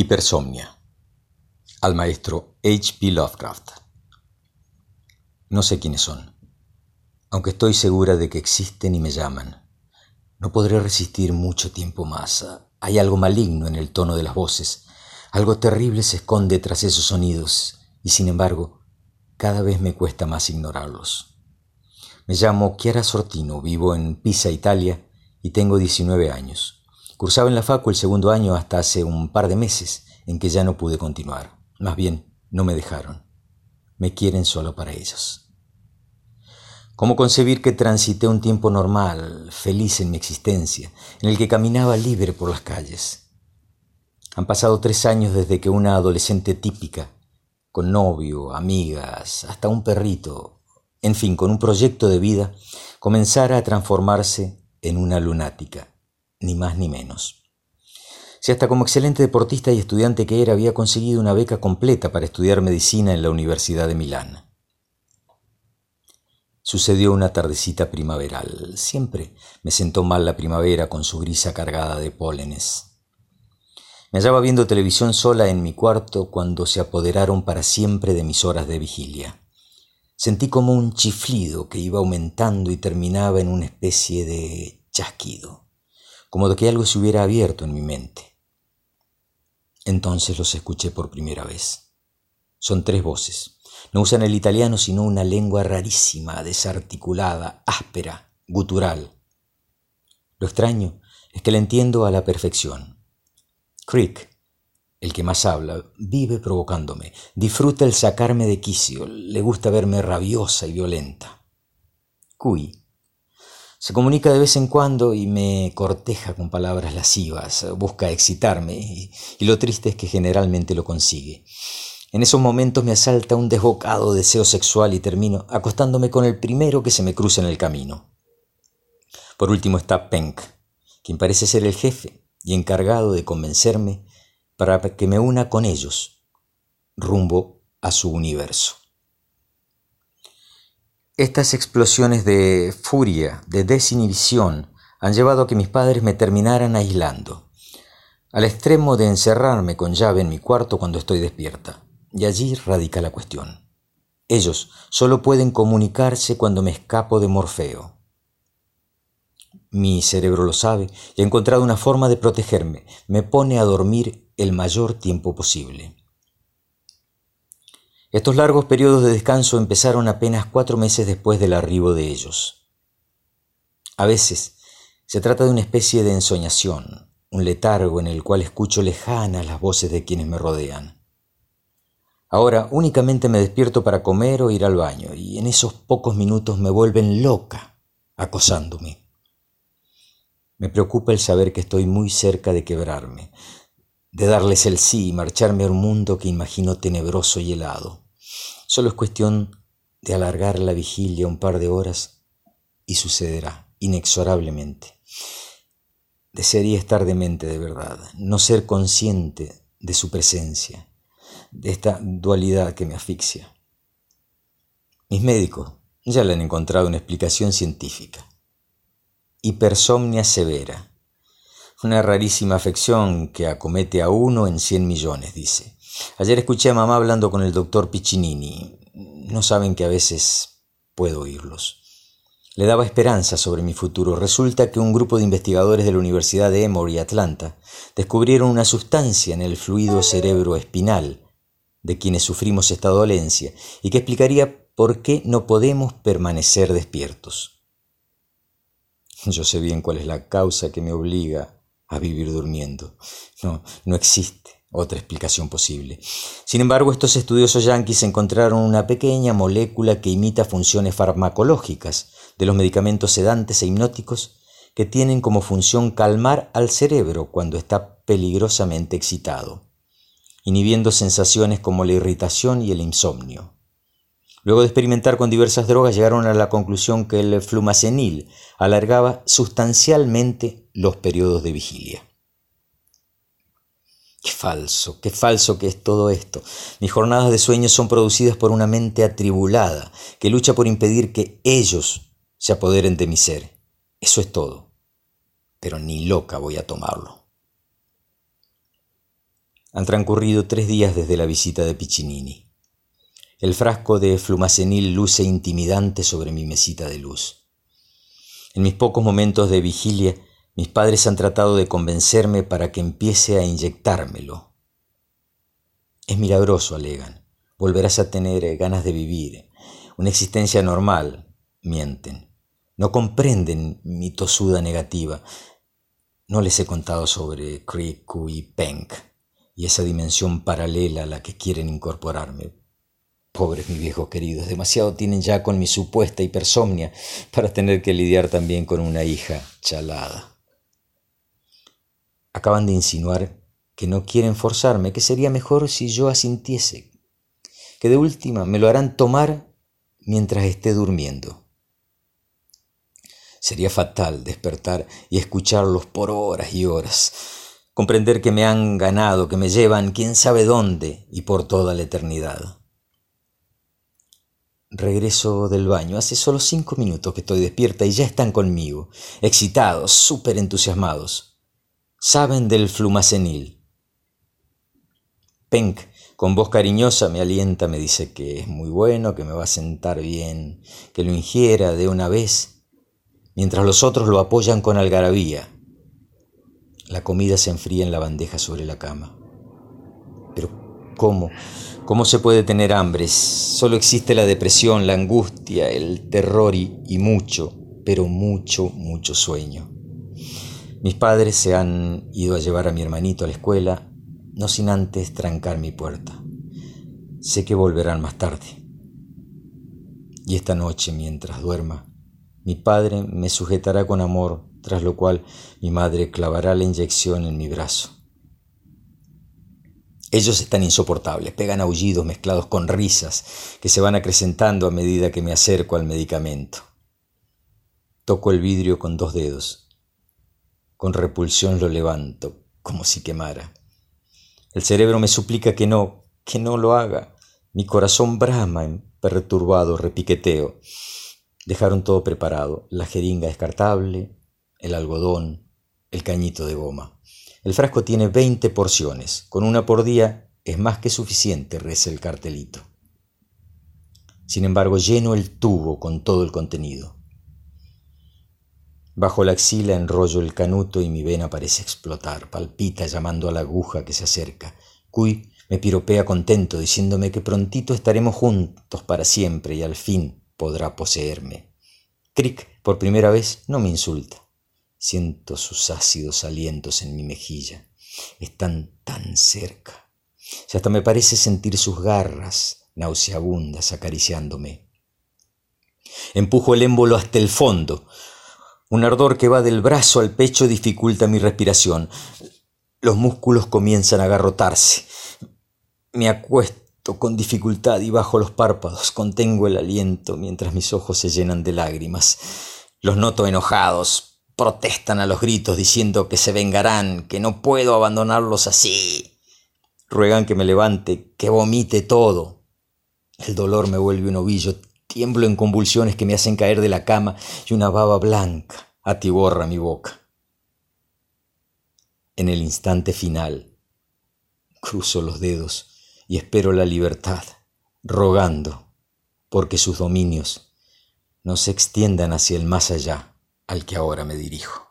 Hipersomnia. Al maestro H.P. Lovecraft. No sé quiénes son, aunque estoy segura de que existen y me llaman. No podré resistir mucho tiempo más. Hay algo maligno en el tono de las voces. Algo terrible se esconde tras esos sonidos, y sin embargo, cada vez me cuesta más ignorarlos. Me llamo Chiara Sortino, vivo en Pisa, Italia, y tengo 19 años. Cursaba en la facu el segundo año hasta hace un par de meses en que ya no pude continuar. Más bien, no me dejaron. Me quieren solo para ellos. ¿Cómo concebir que transité un tiempo normal, feliz en mi existencia, en el que caminaba libre por las calles? Han pasado tres años desde que una adolescente típica, con novio, amigas, hasta un perrito, en fin, con un proyecto de vida, comenzara a transformarse en una lunática ni más ni menos. Si hasta como excelente deportista y estudiante que era había conseguido una beca completa para estudiar medicina en la Universidad de Milán. Sucedió una tardecita primaveral. Siempre me sentó mal la primavera con su brisa cargada de pólenes. Me hallaba viendo televisión sola en mi cuarto cuando se apoderaron para siempre de mis horas de vigilia. Sentí como un chiflido que iba aumentando y terminaba en una especie de chasquido como de que algo se hubiera abierto en mi mente. Entonces los escuché por primera vez. Son tres voces. No usan el italiano sino una lengua rarísima, desarticulada, áspera, gutural. Lo extraño es que la entiendo a la perfección. Crick, el que más habla, vive provocándome, disfruta el sacarme de quicio, le gusta verme rabiosa y violenta. Cui se comunica de vez en cuando y me corteja con palabras lascivas, busca excitarme y, lo triste es que generalmente lo consigue. En esos momentos me asalta un desbocado deseo sexual y termino acostándome con el primero que se me cruza en el camino. Por último está Penk, quien parece ser el jefe y encargado de convencerme para que me una con ellos, rumbo a su universo. Estas explosiones de furia, de desinhibición, han llevado a que mis padres me terminaran aislando, al extremo de encerrarme con llave en mi cuarto cuando estoy despierta. Y allí radica la cuestión. Ellos solo pueden comunicarse cuando me escapo de Morfeo. Mi cerebro lo sabe y ha encontrado una forma de protegerme. Me pone a dormir el mayor tiempo posible. Estos largos periodos de descanso empezaron apenas cuatro meses después del arribo de ellos. A veces se trata de una especie de ensoñación, un letargo en el cual escucho lejanas las voces de quienes me rodean. Ahora únicamente me despierto para comer o ir al baño, y en esos pocos minutos me vuelven loca, acosándome. Me preocupa el saber que estoy muy cerca de quebrarme, de darles el sí y marcharme a un mundo que imagino tenebroso y helado. Solo es cuestión de alargar la vigilia un par de horas y sucederá inexorablemente. Desearía estar demente de verdad, no ser consciente de su presencia, de esta dualidad que me asfixia. Mis médicos ya le han encontrado una explicación científica. Hipersomnia severa, una rarísima afección que acomete a uno en cien millones, dice. Ayer escuché a mamá hablando con el doctor Piccinini. No saben que a veces puedo oírlos. Le daba esperanza sobre mi futuro. Resulta que un grupo de investigadores de la Universidad de Emory, Atlanta, descubrieron una sustancia en el fluido cerebroespinal de quienes sufrimos esta dolencia y que explicaría por qué no podemos permanecer despiertos. Yo sé bien cuál es la causa que me obliga a vivir durmiendo. No, no existe otra explicación posible. Sin embargo, estos estudiosos yanquis encontraron una pequeña molécula que imita funciones farmacológicas de los medicamentos sedantes e hipnóticos que tienen como función calmar al cerebro cuando está peligrosamente excitado, inhibiendo sensaciones como la irritación y el insomnio. Luego de experimentar con diversas drogas llegaron a la conclusión que el flumacenil alargaba sustancialmente los periodos de vigilia. Qué falso, qué falso que es todo esto. Mis jornadas de sueño son producidas por una mente atribulada que lucha por impedir que ellos se apoderen de mi ser. Eso es todo. Pero ni loca voy a tomarlo. Han transcurrido tres días desde la visita de Piccinini. El frasco de flumacenil luce intimidante sobre mi mesita de luz. En mis pocos momentos de vigilia, mis padres han tratado de convencerme para que empiece a inyectármelo. Es milagroso, alegan. Volverás a tener ganas de vivir, una existencia normal, mienten. No comprenden mi tosuda negativa. No les he contado sobre Kriku y Penk y esa dimensión paralela a la que quieren incorporarme. Pobres mis viejos queridos, demasiado tienen ya con mi supuesta hipersomnia para tener que lidiar también con una hija chalada. Acaban de insinuar que no quieren forzarme, que sería mejor si yo asintiese, que de última me lo harán tomar mientras esté durmiendo. Sería fatal despertar y escucharlos por horas y horas, comprender que me han ganado, que me llevan quién sabe dónde y por toda la eternidad. Regreso del baño. Hace solo cinco minutos que estoy despierta y ya están conmigo, excitados, súper entusiasmados. Saben del flumacenil. Penk, con voz cariñosa, me alienta, me dice que es muy bueno, que me va a sentar bien, que lo ingiera de una vez mientras los otros lo apoyan con algarabía. La comida se enfría en la bandeja sobre la cama. Pero ¿cómo? ¿Cómo se puede tener hambre? Solo existe la depresión, la angustia, el terror y, y mucho, pero mucho, mucho sueño. Mis padres se han ido a llevar a mi hermanito a la escuela, no sin antes trancar mi puerta. Sé que volverán más tarde. Y esta noche, mientras duerma, mi padre me sujetará con amor, tras lo cual mi madre clavará la inyección en mi brazo. Ellos están insoportables, pegan aullidos mezclados con risas que se van acrecentando a medida que me acerco al medicamento. Toco el vidrio con dos dedos. Con repulsión lo levanto, como si quemara. El cerebro me suplica que no, que no lo haga. Mi corazón brama en perturbado repiqueteo. Dejaron todo preparado, la jeringa descartable, el algodón, el cañito de goma. El frasco tiene 20 porciones, con una por día es más que suficiente, reza el cartelito. Sin embargo, lleno el tubo con todo el contenido. Bajo la axila enrollo el canuto y mi vena parece explotar, palpita llamando a la aguja que se acerca. Cuy me piropea contento, diciéndome que prontito estaremos juntos para siempre y al fin podrá poseerme. Crick, por primera vez, no me insulta. Siento sus ácidos alientos en mi mejilla. Están tan cerca. Y hasta me parece sentir sus garras nauseabundas acariciándome. Empujo el émbolo hasta el fondo. Un ardor que va del brazo al pecho dificulta mi respiración. Los músculos comienzan a agarrotarse. Me acuesto con dificultad y bajo los párpados contengo el aliento mientras mis ojos se llenan de lágrimas. Los noto enojados, protestan a los gritos diciendo que se vengarán, que no puedo abandonarlos así. Ruegan que me levante, que vomite todo. El dolor me vuelve un ovillo, tiemblo en convulsiones que me hacen caer de la cama y una baba blanca atiborra mi boca. En el instante final, cruzo los dedos y espero la libertad, rogando porque sus dominios no se extiendan hacia el más allá al que ahora me dirijo.